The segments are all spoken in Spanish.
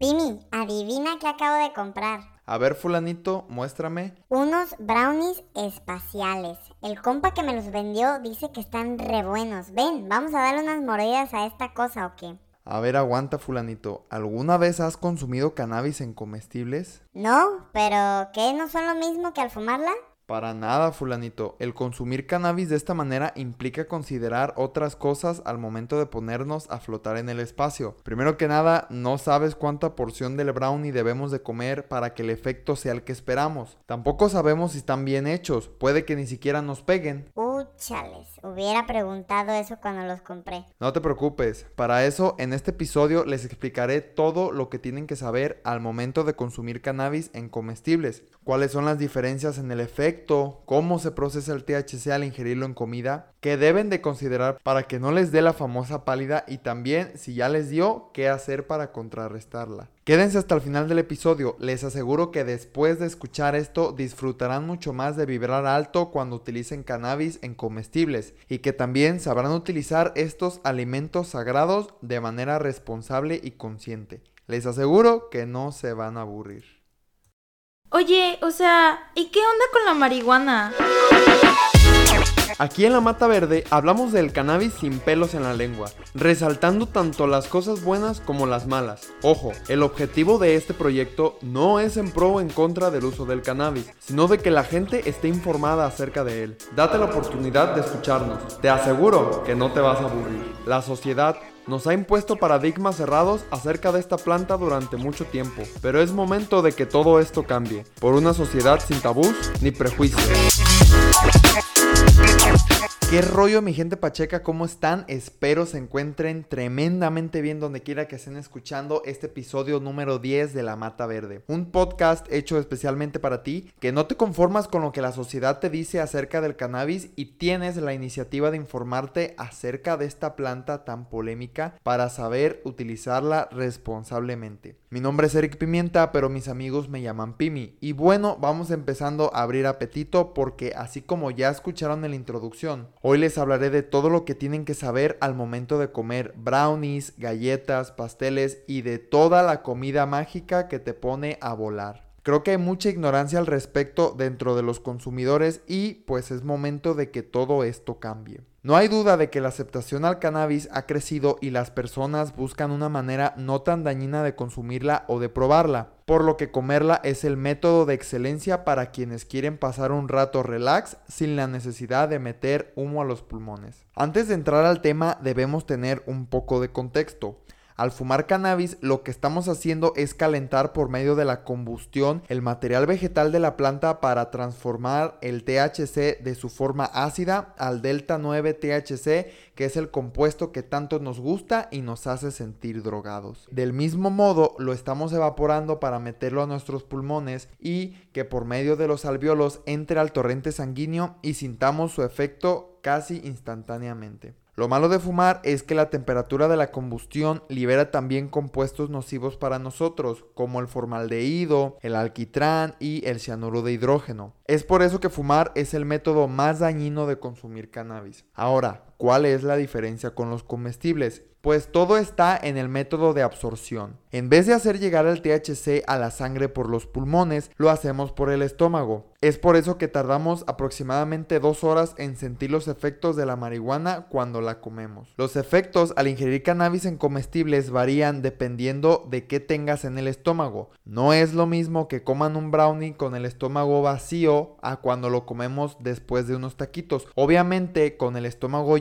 Pimi, adivina qué acabo de comprar. A ver, fulanito, muéstrame. Unos brownies espaciales. El compa que me los vendió dice que están re buenos. Ven, vamos a darle unas mordidas a esta cosa o qué. A ver, aguanta, fulanito. ¿Alguna vez has consumido cannabis en comestibles? No, pero ¿qué? ¿No son lo mismo que al fumarla? Para nada, fulanito. El consumir cannabis de esta manera implica considerar otras cosas al momento de ponernos a flotar en el espacio. Primero que nada, no sabes cuánta porción del brownie debemos de comer para que el efecto sea el que esperamos. Tampoco sabemos si están bien hechos. Puede que ni siquiera nos peguen. Úchales, hubiera preguntado eso cuando los compré. No te preocupes. Para eso, en este episodio les explicaré todo lo que tienen que saber al momento de consumir cannabis en comestibles. Cuáles son las diferencias en el efecto cómo se procesa el THC al ingerirlo en comida, que deben de considerar para que no les dé la famosa pálida y también si ya les dio, qué hacer para contrarrestarla. Quédense hasta el final del episodio, les aseguro que después de escuchar esto disfrutarán mucho más de vibrar alto cuando utilicen cannabis en comestibles y que también sabrán utilizar estos alimentos sagrados de manera responsable y consciente. Les aseguro que no se van a aburrir. Oye, o sea, ¿y qué onda con la marihuana? Aquí en la Mata Verde hablamos del cannabis sin pelos en la lengua, resaltando tanto las cosas buenas como las malas. Ojo, el objetivo de este proyecto no es en pro o en contra del uso del cannabis, sino de que la gente esté informada acerca de él. Date la oportunidad de escucharnos, te aseguro que no te vas a aburrir. La sociedad nos ha impuesto paradigmas cerrados acerca de esta planta durante mucho tiempo, pero es momento de que todo esto cambie, por una sociedad sin tabús ni prejuicios. ¿Qué rollo mi gente pacheca? ¿Cómo están? Espero se encuentren tremendamente bien donde quiera que estén escuchando este episodio número 10 de La Mata Verde. Un podcast hecho especialmente para ti, que no te conformas con lo que la sociedad te dice acerca del cannabis y tienes la iniciativa de informarte acerca de esta planta tan polémica para saber utilizarla responsablemente. Mi nombre es Eric Pimienta, pero mis amigos me llaman Pimi. Y bueno, vamos empezando a abrir apetito porque así como ya escucharon en la introducción, Hoy les hablaré de todo lo que tienen que saber al momento de comer brownies, galletas, pasteles y de toda la comida mágica que te pone a volar. Creo que hay mucha ignorancia al respecto dentro de los consumidores y pues es momento de que todo esto cambie. No hay duda de que la aceptación al cannabis ha crecido y las personas buscan una manera no tan dañina de consumirla o de probarla, por lo que comerla es el método de excelencia para quienes quieren pasar un rato relax sin la necesidad de meter humo a los pulmones. Antes de entrar al tema debemos tener un poco de contexto. Al fumar cannabis, lo que estamos haciendo es calentar por medio de la combustión el material vegetal de la planta para transformar el THC de su forma ácida al delta 9 THC, que es el compuesto que tanto nos gusta y nos hace sentir drogados. Del mismo modo, lo estamos evaporando para meterlo a nuestros pulmones y que por medio de los alveolos entre al torrente sanguíneo y sintamos su efecto casi instantáneamente. Lo malo de fumar es que la temperatura de la combustión libera también compuestos nocivos para nosotros, como el formaldehído, el alquitrán y el cianuro de hidrógeno. Es por eso que fumar es el método más dañino de consumir cannabis. Ahora, ¿cuál es la diferencia con los comestibles? Pues todo está en el método de absorción. En vez de hacer llegar el THC a la sangre por los pulmones, lo hacemos por el estómago. Es por eso que tardamos aproximadamente dos horas en sentir los efectos de la marihuana cuando la comemos. Los efectos al ingerir cannabis en comestibles varían dependiendo de qué tengas en el estómago. No es lo mismo que coman un brownie con el estómago vacío a cuando lo comemos después de unos taquitos. Obviamente con el estómago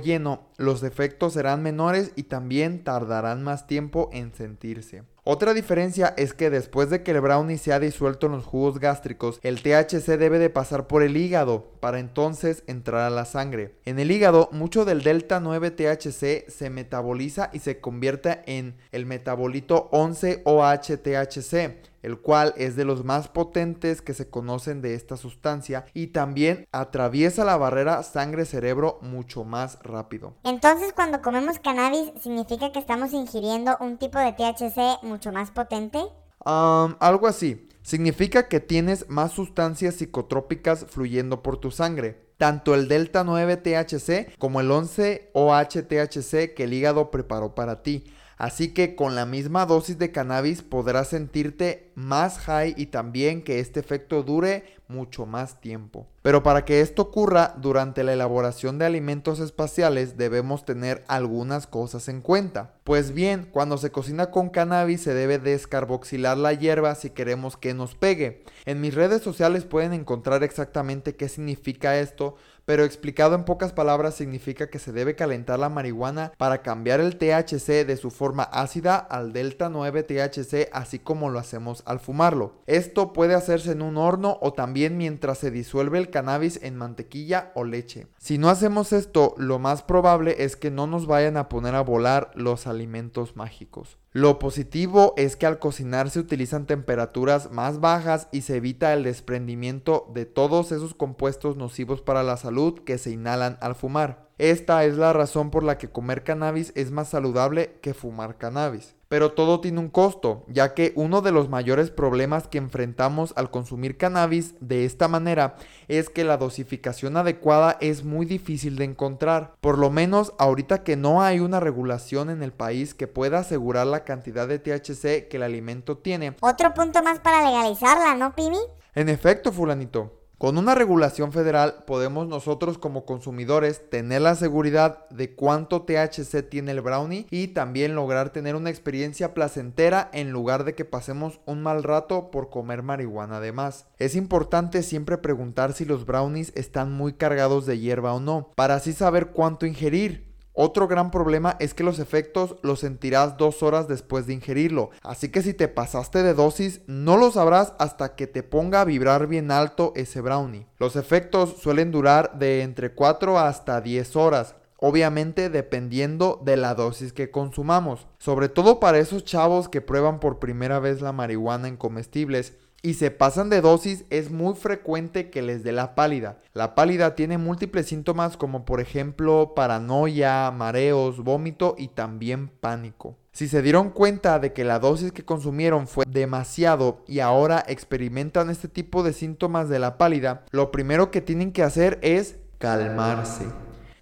los efectos serán menores y también tardarán más tiempo en sentirse. Otra diferencia es que después de que el brownie se ha disuelto en los jugos gástricos, el THC debe de pasar por el hígado para entonces entrar a la sangre. En el hígado, mucho del delta 9 THC se metaboliza y se convierte en el metabolito 11 OH-THC el cual es de los más potentes que se conocen de esta sustancia y también atraviesa la barrera sangre-cerebro mucho más rápido. Entonces cuando comemos cannabis significa que estamos ingiriendo un tipo de THC mucho más potente? algo así. Significa que tienes más sustancias psicotrópicas fluyendo por tu sangre tanto el delta 9 THC como el 11 OH THC que el hígado preparó para ti. Así que con la misma dosis de cannabis podrás sentirte más high y también que este efecto dure mucho más tiempo. Pero para que esto ocurra durante la elaboración de alimentos espaciales debemos tener algunas cosas en cuenta. Pues bien, cuando se cocina con cannabis se debe descarboxilar la hierba si queremos que nos pegue. En mis redes sociales pueden encontrar exactamente qué significa esto, pero explicado en pocas palabras significa que se debe calentar la marihuana para cambiar el THC de su forma ácida al delta 9 THC así como lo hacemos al fumarlo. Esto puede hacerse en un horno o también mientras se disuelve el cannabis en mantequilla o leche. Si no hacemos esto, lo más probable es que no nos vayan a poner a volar los alimentos mágicos. Lo positivo es que al cocinar se utilizan temperaturas más bajas y se evita el desprendimiento de todos esos compuestos nocivos para la salud que se inhalan al fumar. Esta es la razón por la que comer cannabis es más saludable que fumar cannabis. Pero todo tiene un costo, ya que uno de los mayores problemas que enfrentamos al consumir cannabis de esta manera es que la dosificación adecuada es muy difícil de encontrar. Por lo menos ahorita que no hay una regulación en el país que pueda asegurar la cantidad de THC que el alimento tiene. Otro punto más para legalizarla, ¿no, Pimi? En efecto, fulanito. Con una regulación federal podemos nosotros como consumidores tener la seguridad de cuánto THC tiene el brownie y también lograr tener una experiencia placentera en lugar de que pasemos un mal rato por comer marihuana además. Es importante siempre preguntar si los brownies están muy cargados de hierba o no, para así saber cuánto ingerir. Otro gran problema es que los efectos los sentirás dos horas después de ingerirlo, así que si te pasaste de dosis no lo sabrás hasta que te ponga a vibrar bien alto ese brownie. Los efectos suelen durar de entre 4 hasta 10 horas, obviamente dependiendo de la dosis que consumamos, sobre todo para esos chavos que prueban por primera vez la marihuana en comestibles y se pasan de dosis, es muy frecuente que les dé la pálida. La pálida tiene múltiples síntomas como por ejemplo paranoia, mareos, vómito y también pánico. Si se dieron cuenta de que la dosis que consumieron fue demasiado y ahora experimentan este tipo de síntomas de la pálida, lo primero que tienen que hacer es calmarse.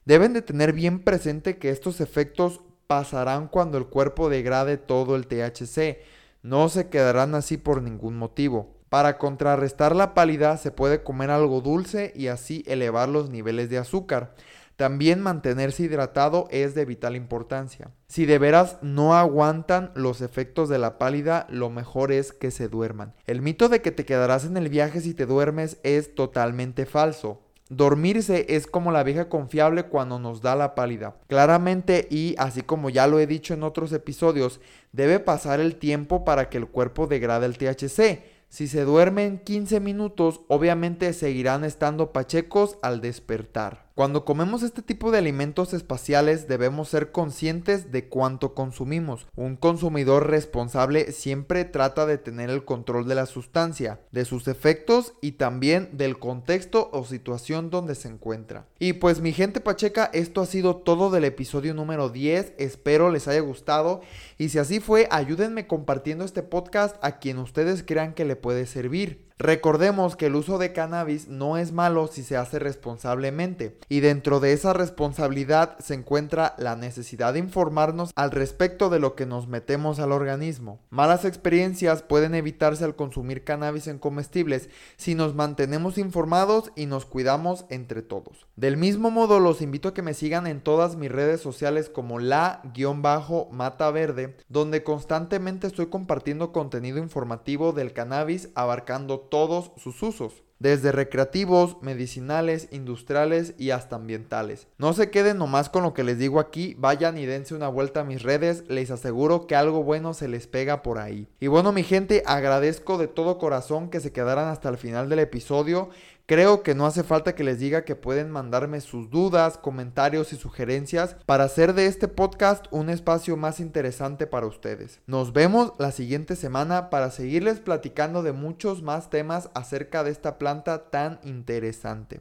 Deben de tener bien presente que estos efectos pasarán cuando el cuerpo degrade todo el THC no se quedarán así por ningún motivo. Para contrarrestar la pálida se puede comer algo dulce y así elevar los niveles de azúcar. También mantenerse hidratado es de vital importancia. Si de veras no aguantan los efectos de la pálida, lo mejor es que se duerman. El mito de que te quedarás en el viaje si te duermes es totalmente falso. Dormirse es como la vieja confiable cuando nos da la pálida. Claramente y así como ya lo he dicho en otros episodios, debe pasar el tiempo para que el cuerpo degrade el THC. Si se duermen 15 minutos, obviamente seguirán estando pachecos al despertar. Cuando comemos este tipo de alimentos espaciales debemos ser conscientes de cuánto consumimos. Un consumidor responsable siempre trata de tener el control de la sustancia, de sus efectos y también del contexto o situación donde se encuentra. Y pues mi gente pacheca, esto ha sido todo del episodio número 10. Espero les haya gustado y si así fue, ayúdenme compartiendo este podcast a quien ustedes crean que le puede servir. Recordemos que el uso de cannabis no es malo si se hace responsablemente y dentro de esa responsabilidad se encuentra la necesidad de informarnos al respecto de lo que nos metemos al organismo. Malas experiencias pueden evitarse al consumir cannabis en comestibles si nos mantenemos informados y nos cuidamos entre todos. Del mismo modo los invito a que me sigan en todas mis redes sociales como la-mata verde donde constantemente estoy compartiendo contenido informativo del cannabis abarcando todos sus usos desde recreativos, medicinales, industriales y hasta ambientales. No se queden nomás con lo que les digo aquí, vayan y dense una vuelta a mis redes, les aseguro que algo bueno se les pega por ahí. Y bueno mi gente, agradezco de todo corazón que se quedaran hasta el final del episodio. Creo que no hace falta que les diga que pueden mandarme sus dudas, comentarios y sugerencias para hacer de este podcast un espacio más interesante para ustedes. Nos vemos la siguiente semana para seguirles platicando de muchos más temas acerca de esta planta tan interesante.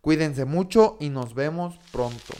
Cuídense mucho y nos vemos pronto.